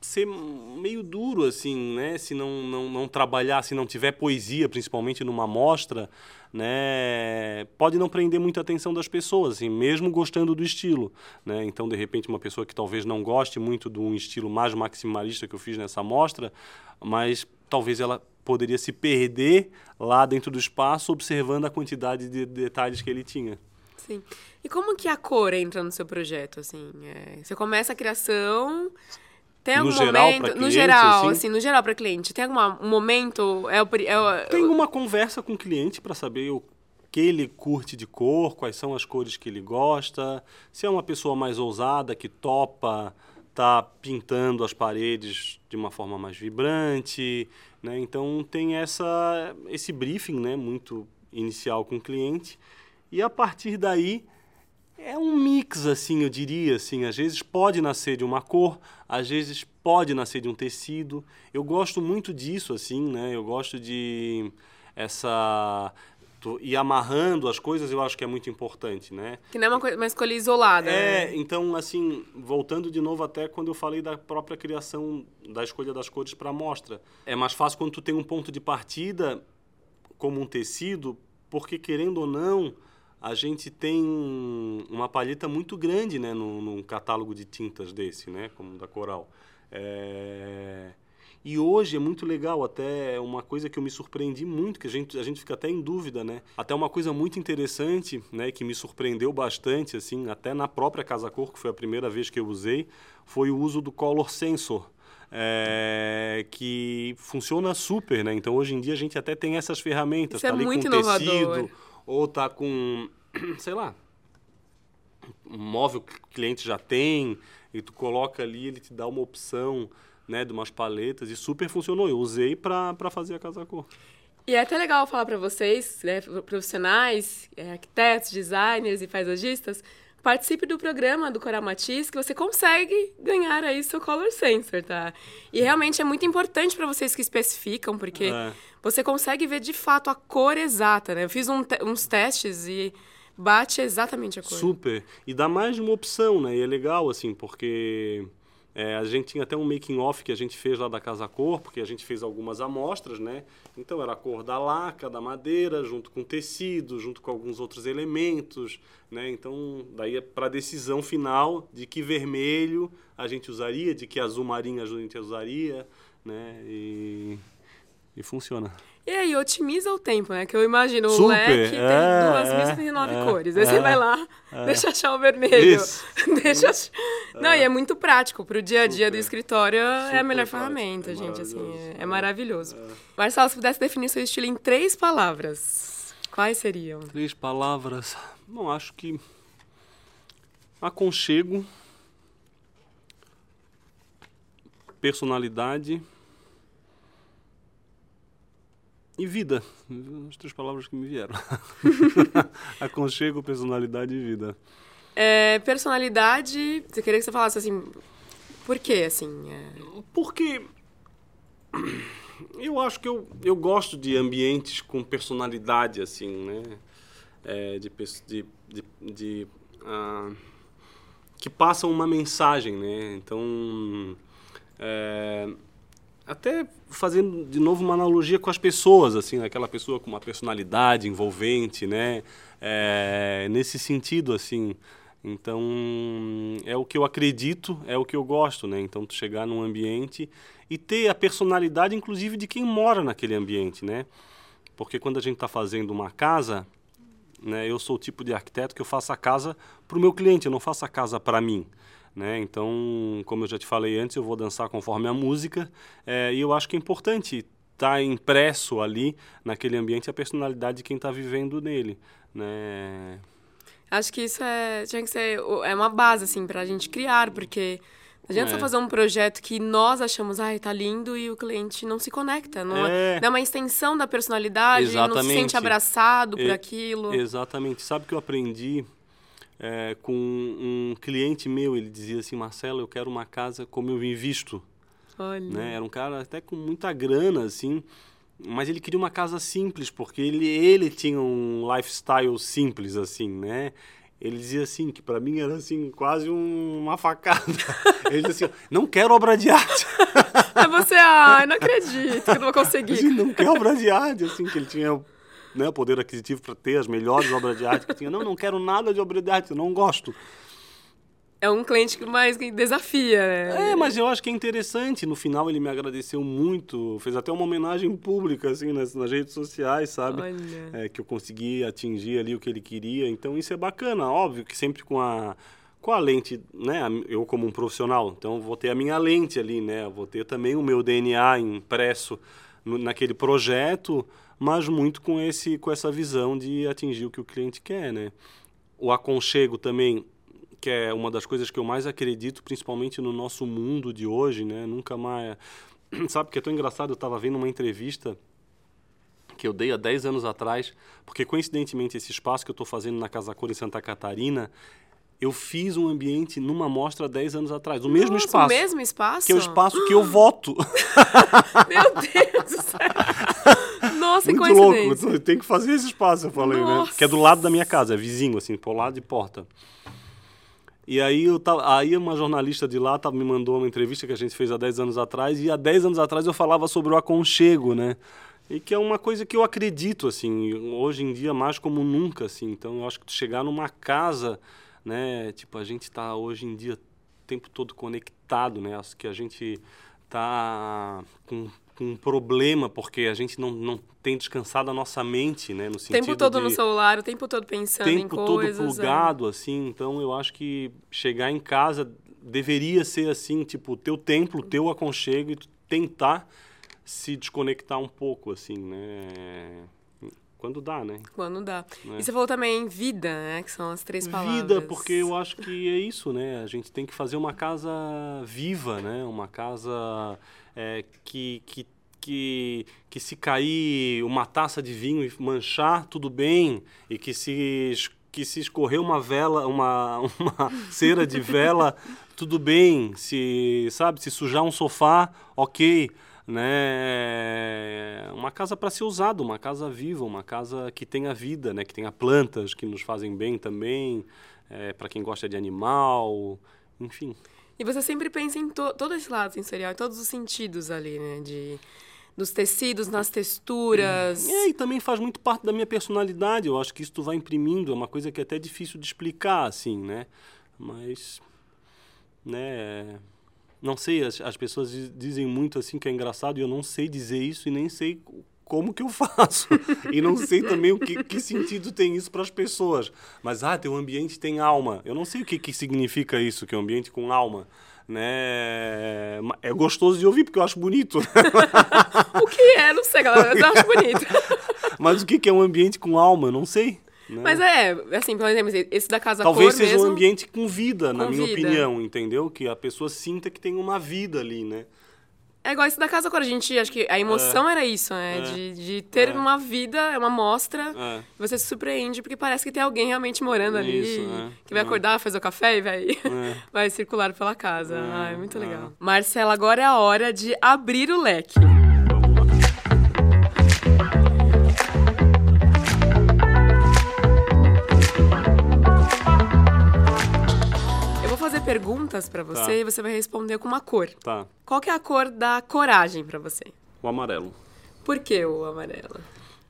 ser meio duro assim, né? Se não, não, não trabalhar, se não tiver poesia, principalmente numa mostra, né? Pode não prender muita atenção das pessoas, assim, mesmo gostando do estilo, né? Então, de repente, uma pessoa que talvez não goste muito de um estilo mais maximalista que eu fiz nessa mostra, mas talvez ela poderia se perder lá dentro do espaço observando a quantidade de detalhes que ele tinha. Sim. E como que a cor entra no seu projeto, assim? É, você começa a criação... Tem No algum geral, momento, pra no cliente, geral, assim? assim, no geral para cliente, tem algum um momento, é o, é o- Tem uma conversa com o cliente para saber o que ele curte de cor, quais são as cores que ele gosta, se é uma pessoa mais ousada que topa tá pintando as paredes de uma forma mais vibrante, né? Então tem essa esse briefing, né, muito inicial com o cliente e a partir daí é um mix, assim, eu diria, assim. Às vezes pode nascer de uma cor, às vezes pode nascer de um tecido. Eu gosto muito disso, assim, né? Eu gosto de essa... tô- ir amarrando as coisas, eu acho que é muito importante, né? que não é uma, coi- uma escolha isolada. É, né? então, assim, voltando de novo até quando eu falei da própria criação, da escolha das cores para a amostra. É mais fácil quando tu tem um ponto de partida como um tecido, porque querendo ou não, a gente tem uma palheta muito grande, né, num, num catálogo de tintas desse, né, como da Coral. É... E hoje é muito legal, até uma coisa que eu me surpreendi muito, que a gente, a gente fica até em dúvida, né? Até uma coisa muito interessante, né, que me surpreendeu bastante, assim, até na própria Casa Cor, que foi a primeira vez que eu usei, foi o uso do Color Sensor. é, que funciona super, né? Então hoje em dia a gente até tem essas ferramentas, Isso é tá ali muito com inovador. tecido, ou tá com, sei lá, um móvel que o cliente já tem, e tu coloca ali, ele te dá uma opção, né, de umas paletas, e super funcionou. Eu usei para fazer a casa cor. E é até legal falar para vocês, né, profissionais, é, arquitetos, designers e paisagistas, participe do programa do Coral Matiz, que você consegue ganhar aí seu Color Sensor, tá? E realmente é muito importante para vocês que especificam, porque É. você consegue ver de fato a cor exata, né? Eu fiz um te- uns testes e bate exatamente a cor. Super. E dá mais de uma opção, né? E é legal, assim, porque é, a gente tinha até um making off que a gente fez lá da Casa Cor, porque a gente fez algumas amostras, né? Então era a cor da laca, da madeira, junto com tecido, junto com alguns outros elementos, né? Então, daí é para a decisão final de que vermelho a gente usaria, de que azul marinho a gente usaria, né? E, e funciona. E aí, otimiza o tempo, né? Que eu imagino o Super, leque tem é, 2.069 é, cores. Aí é, você vai lá, deixa achar o vermelho. Isso. deixa. Não, e é muito prático. Pro dia a dia do Super, escritório é a super melhor ferramenta, é gente. Assim, é, é é. maravilhoso. Marcelo, se pudesse definir seu estilo em três palavras, quais seriam? Três palavras. Bom, acho que aconchego, personalidade e vida. As três palavras que me vieram. aconchego, personalidade e vida. É, personalidade, eu queria que você falasse assim, por quê, assim? é? Porque Eu acho que eu, eu gosto de ambientes com personalidade, assim, né? É, de, de, de, de uh, que passam uma mensagem, né? Então, é, até fazendo de novo uma analogia com as pessoas, assim, aquela pessoa com uma personalidade envolvente, né? É, nesse sentido, assim. Então, é o que eu acredito, é o que eu gosto, né? Então, tu chegar num ambiente e ter a personalidade, inclusive, de quem mora naquele ambiente, né? Porque quando a gente está fazendo uma casa, né? Eu sou o tipo de arquiteto que eu faço a casa para o meu cliente, eu não faço a casa para mim. Né? Então, como eu já te falei antes, eu vou dançar conforme a música é, e eu acho que é importante estar tá impresso ali naquele ambiente a personalidade de quem está vivendo nele, né? Acho que isso é tinha que ser é uma base assim para a gente criar, porque não adianta é. fazer um projeto que nós achamos, ai, tá lindo, e o cliente não se conecta. Não é, é, é uma extensão da personalidade, Exatamente. não se sente abraçado por aquilo. Exatamente. Sabe o que eu aprendi é, com um cliente meu? Ele dizia assim, Marcelo, eu quero uma casa como eu vim visto. Olha. Né? Era um cara até com muita grana, assim, mas ele queria uma casa simples, porque ele, ele tinha um lifestyle simples, assim, né? ele dizia assim, que para mim era assim, quase um, uma facada. Ele dizia assim, não quero obra de arte. Aí você, ah, não acredito que eu não vou conseguir. Assim, não quero obra de arte, assim, que ele tinha né, poder aquisitivo para ter as melhores obras de arte que tinha. Não, não quero nada de obra de arte, não gosto. É um cliente que mais desafia, né? É, mas eu acho que é interessante. No final ele me agradeceu muito, fez até uma homenagem pública, assim, nas, nas redes sociais, sabe? É, que eu consegui atingir ali o que ele queria. Então isso é bacana, óbvio que sempre com a com a lente, né? Eu como um profissional, então vou ter a minha lente ali, né? Vou ter também o meu DNA impresso no, naquele projeto, mas muito com esse com essa visão de atingir o que o cliente quer, né? O aconchego também que é uma das coisas que eu mais acredito, principalmente no nosso mundo de hoje, né? Nunca mais. Sabe que é tão engraçado? Eu estava vendo uma entrevista que eu dei há 10 anos atrás, porque coincidentemente esse espaço que eu estou fazendo na Casa Cor em Santa Catarina, eu fiz um ambiente numa mostra há 10 anos atrás. O mesmo espaço. O mesmo espaço? Que é o espaço que eu voto. Meu Deus do céu! Nossa, Muito louco. Tem que fazer esse espaço, eu falei, Nossa. né? Que é do lado da minha casa, é vizinho, assim, por lado de porta. E aí, eu tava, aí uma jornalista de lá me mandou uma entrevista que a gente fez há 10 anos atrás, e há 10 anos atrás eu falava sobre o aconchego, né? E que é uma coisa que eu acredito, assim, hoje em dia mais como nunca, assim. Então, eu acho que chegar numa casa, né? Tipo, a gente está hoje em dia o tempo todo conectado, né? Acho que a gente tá com um problema porque a gente não, não tem descansado a nossa mente, né? No sentido tempo todo de, no celular, o tempo todo pensando em coisas. Tempo todo plugado, é. assim. Então, eu acho que chegar em casa deveria ser assim, tipo, o teu templo, o teu aconchego e tentar se desconectar um pouco, assim, né? Quando dá, né? Quando dá. Né? E você falou também vida, né? Que são as três palavras. Vida, porque eu acho que é isso, né? A gente tem que fazer uma casa viva, né? Uma casa é, que, que, que, que se cair uma taça de vinho e manchar, tudo bem. E que se, que se escorrer uma vela, uma, uma cera de vela, tudo bem. Se, sabe, se sujar um sofá, ok né, uma casa para ser usada, uma casa viva, uma casa que tenha vida, né, que tenha plantas que nos fazem bem também, é, para quem gosta de animal, enfim. E você sempre pensa em to todo esse lado sensorial, em todos os sentidos ali, né? De, dos tecidos, nas texturas. É, e também faz muito parte da minha personalidade. Eu acho que isso tu vai imprimindo, é uma coisa que é até difícil de explicar, assim, né? Mas, né, não sei, as, as pessoas dizem muito assim que é engraçado e eu não sei dizer isso e nem sei como que eu faço. e não sei também o que, que sentido tem isso para as pessoas. Mas, ah, teu ambiente tem alma. Eu não sei o que, que significa isso, que é um ambiente com alma. Né? É gostoso de ouvir porque eu acho bonito. o que é? Não sei, galera, mas eu acho bonito. mas o que é um ambiente com alma? Não sei. Né? Mas é, assim, por exemplo, esse da Casa Talvez seja mesmo, um ambiente com vida, com na minha vida. opinião, entendeu? Que a pessoa sinta que tem uma vida ali, né? É igual esse da Casa Cor, a gente, acho que a emoção é. era isso, né? É. De, de ter é. uma vida, é uma mostra, é. você se surpreende porque parece que tem alguém realmente morando ali, isso, é. que vai acordar, fazer o café e vai, vai circular pela casa. É muito legal. Marcela, agora é a hora de abrir o leque. Perguntas para você Tá. e você vai responder com uma cor. Tá. Qual que é a cor da coragem para você? O amarelo. Por que o amarelo?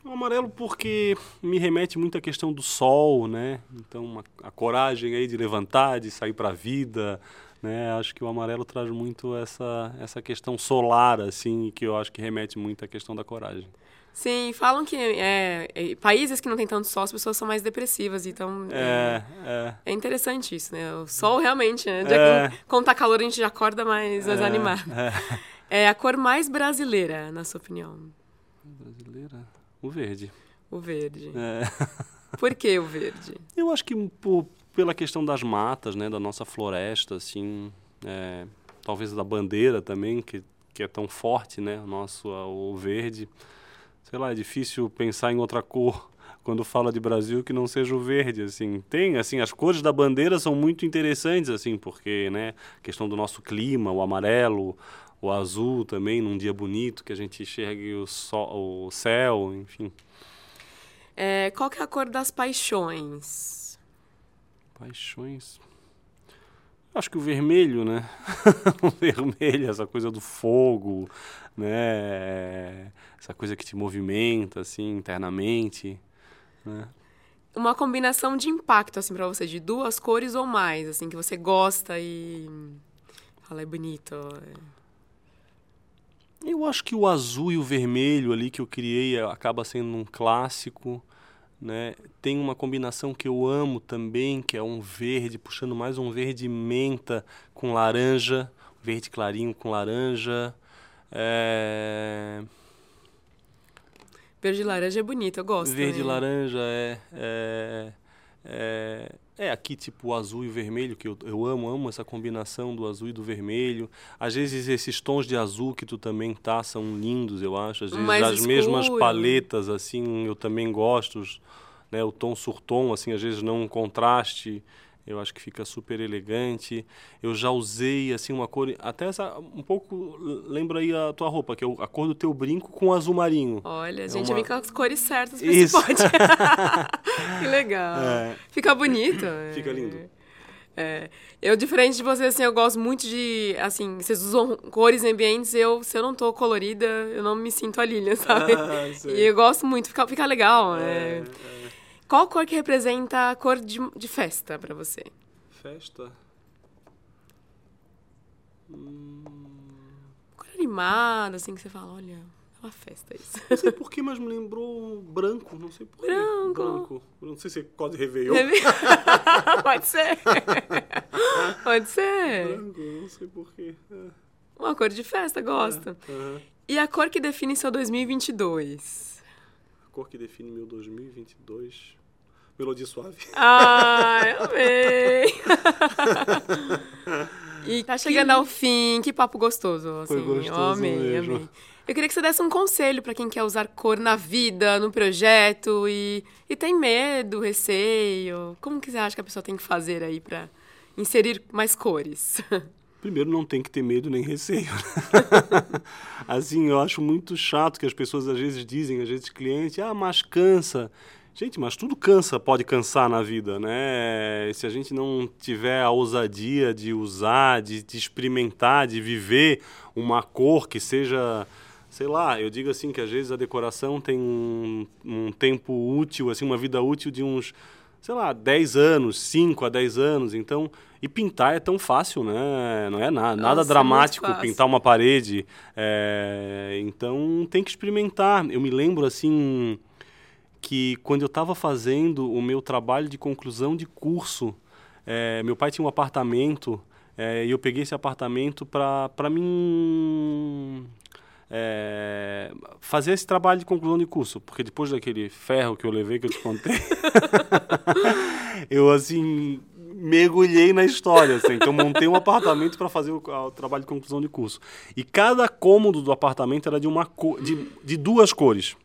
O amarelo porque me remete muito à questão do sol, né? Então, uma- a coragem aí de levantar, de sair para a vida, né? Acho que o amarelo traz muito essa, essa questão solar, assim, que eu acho que remete muito à questão da coragem. Sim, falam que é, é, países que não tem tanto sol, as pessoas são mais depressivas, então é, É, é. é interessante isso, né? O sol realmente, né? Já É. que quando tá calor a gente já acorda mais, mais animado. É. A cor mais brasileira, na sua opinião? Brasileira? O verde. O verde. Por que o verde? Eu acho que por, pela questão das matas, né, da nossa floresta, assim, talvez da bandeira também, que, que é tão forte, né, o nosso, o verde. Sei lá, é difícil pensar em outra cor quando fala de Brasil que não seja o verde, assim. Tem, assim, as cores da bandeira são muito interessantes, assim, porque, né, a questão do nosso clima, o amarelo, o azul também, num dia bonito, que a gente enxergue o, sol, o céu, enfim. É, qual que é a cor das paixões? Paixões. Acho que o vermelho, né? o vermelho, essa coisa do fogo, né? Essa coisa que te movimenta, assim, internamente. Né? Uma combinação de impacto, assim, pra você, de duas cores ou mais, assim, que você gosta e fala, é bonito. é. Eu acho que o azul e o vermelho ali que eu criei eh, acaba sendo um clássico, né? Tem uma combinação que eu amo também, que é um verde, puxando mais um verde menta com laranja, verde clarinho com laranja. É... Verde e laranja é bonito, eu gosto. Verde e também. laranja é, é, é, é aqui tipo o azul e o vermelho, que eu, eu amo, amo essa combinação do azul e do vermelho. Às vezes esses tons de azul que tu também tá são lindos, eu acho. Às vezes Mais as mesmas escuro. paletas, assim, eu também gosto. os- Né, o tom surtom, assim, às vezes não um contraste. Eu acho que fica super elegante. Eu já usei assim uma cor, até essa um pouco lembra aí a tua roupa, que é a cor do teu brinco com azul marinho. Olha, a É gente uma- vem com as cores certas Isso. esse pote. que legal. É. Fica bonito. é. Fica lindo. É. Eu, diferente de você, assim, eu gosto muito de, assim, vocês usam cores em ambientes, eu, se eu não tô colorida, eu não me sinto a Lilian, sabe? Ah, e eu gosto muito, fica, fica legal. É, é. Qual cor que representa a cor de, de festa pra você? Festa. Cor animada, assim, que você fala, olha, é uma festa isso. Não sei porquê, mas me lembrou branco. Não sei porquê. Branco. Branco. Não sei se é quase Réveillon. Pode ser. Pode ser. Branco, não sei porquê. É. Uma cor de festa, gosto. Aham. E a cor que define seu 2022? A cor que define meu 2022. Melodia suave. Ah, eu amei! e tá chegando ao fim, que papo gostoso, assim. Foi gostoso eu amei, mesmo. amei. Eu queria que você desse um conselho pra quem quer usar cor na vida, no projeto e, e tem medo, receio. Como que você acha que a pessoa tem que fazer aí pra inserir mais cores? Primeiro, não tem que ter medo nem receio. assim, eu acho muito chato que as pessoas às vezes dizem, às vezes cliente, ah, mas cansa. Gente, mas tudo cansa, pode cansar na vida, né? Se a gente não tiver a ousadia de usar, de, de experimentar, de viver uma cor que seja, sei lá, eu digo assim que às vezes a decoração tem um, um tempo útil, assim, uma vida útil de uns, sei lá, 10 anos, 5 a 10 anos, então, e pintar é tão fácil, né? Não é nada, nada Nossa, é dramático fácil. pintar uma parede, é, então tem que experimentar. Eu me lembro, assim, que quando eu estava fazendo o meu trabalho de conclusão de curso, é, meu pai tinha um apartamento é, e eu peguei esse apartamento para mim é, fazer esse trabalho de conclusão de curso, porque depois daquele ferro que eu levei que eu te contei, eu assim mergulhei na história, assim, então montei um apartamento para fazer o, o trabalho de conclusão de curso e cada cômodo do apartamento era de uma de, de duas cores.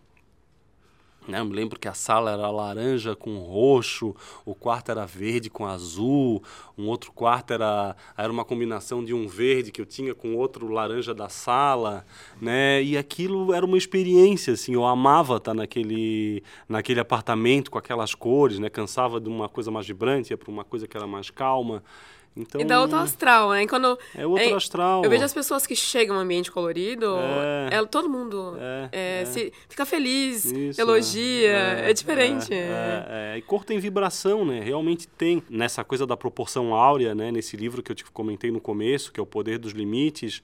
Né? Eu me lembro que a sala era laranja com roxo, o quarto era verde com azul, um outro quarto era, era uma combinação de um verde que eu tinha com outro laranja da sala, né? E aquilo era uma experiência, assim, eu amava estar naquele, naquele apartamento com aquelas cores, né? Cansava de uma coisa mais vibrante, ia para uma coisa que era mais calma. Então, E dá outro astral, né? E Quando, É outro é, astral. Eu vejo as pessoas que chegam no ambiente colorido, É. é, todo mundo É, é, é. se- fica feliz, Isso, elogia, é, diferente. É, é, é. E cor tem vibração, né? Realmente tem. Nessa coisa da proporção áurea, né? Nesse livro que eu te comentei no começo, que é o Poder dos Limites,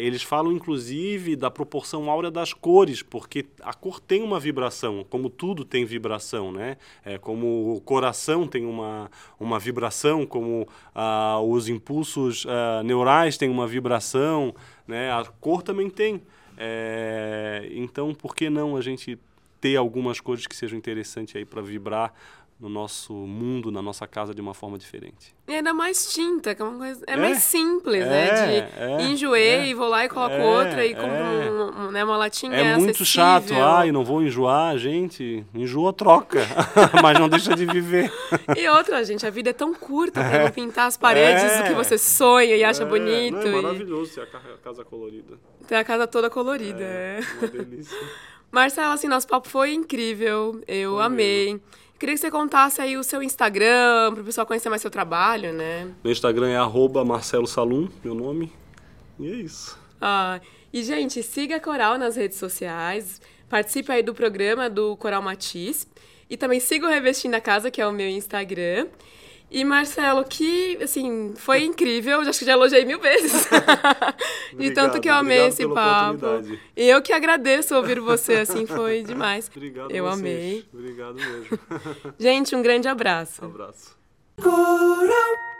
eles falam, inclusive, da proporção áurea das cores, porque a cor tem uma vibração, como tudo tem vibração, né? É, como o coração tem uma, uma vibração, como ah, os impulsos ah, neurais têm uma vibração, né? A cor também tem. É, então, por que não a gente ter algumas cores que sejam interessantes aí para vibrar no nosso mundo, na nossa casa de uma forma diferente? E ainda mais tinta, que é uma coisa. É, É, mais simples, é, né? De é, enjoei é. e vou lá e coloco É, outra e compro é. um- um- né, uma latinha. É muito acessível. chato, ai, não vou enjoar, gente. Enjoa, troca, mas não deixa de viver. E outra, gente, a vida é tão curta pra não pintar as paredes É. do que você sonha e acha É, bonito. não, é maravilhoso ser a ca- a casa colorida. ter a casa toda colorida. é. Uma delícia. Marcela, assim, nosso papo foi incrível. Eu Foi amei. Queria que você contasse aí o seu Instagram, para o pessoal conhecer mais seu trabalho, né? Meu Instagram é arroba Marcelo Salum, meu nome. E é isso. Ah, e, gente, siga a Coral nas redes sociais. Participe aí do programa do Coral Matiz. E também siga o Revestindo a Casa, que é o meu Instagram. E, Marcelo, que, assim, foi incrível. Acho que já elogiei mil vezes. De tanto que eu amei esse papo. E eu que agradeço ouvir você, assim, foi demais. Obrigado eu vocês. amei. Obrigado mesmo. Gente, um grande abraço. Abraço. Coral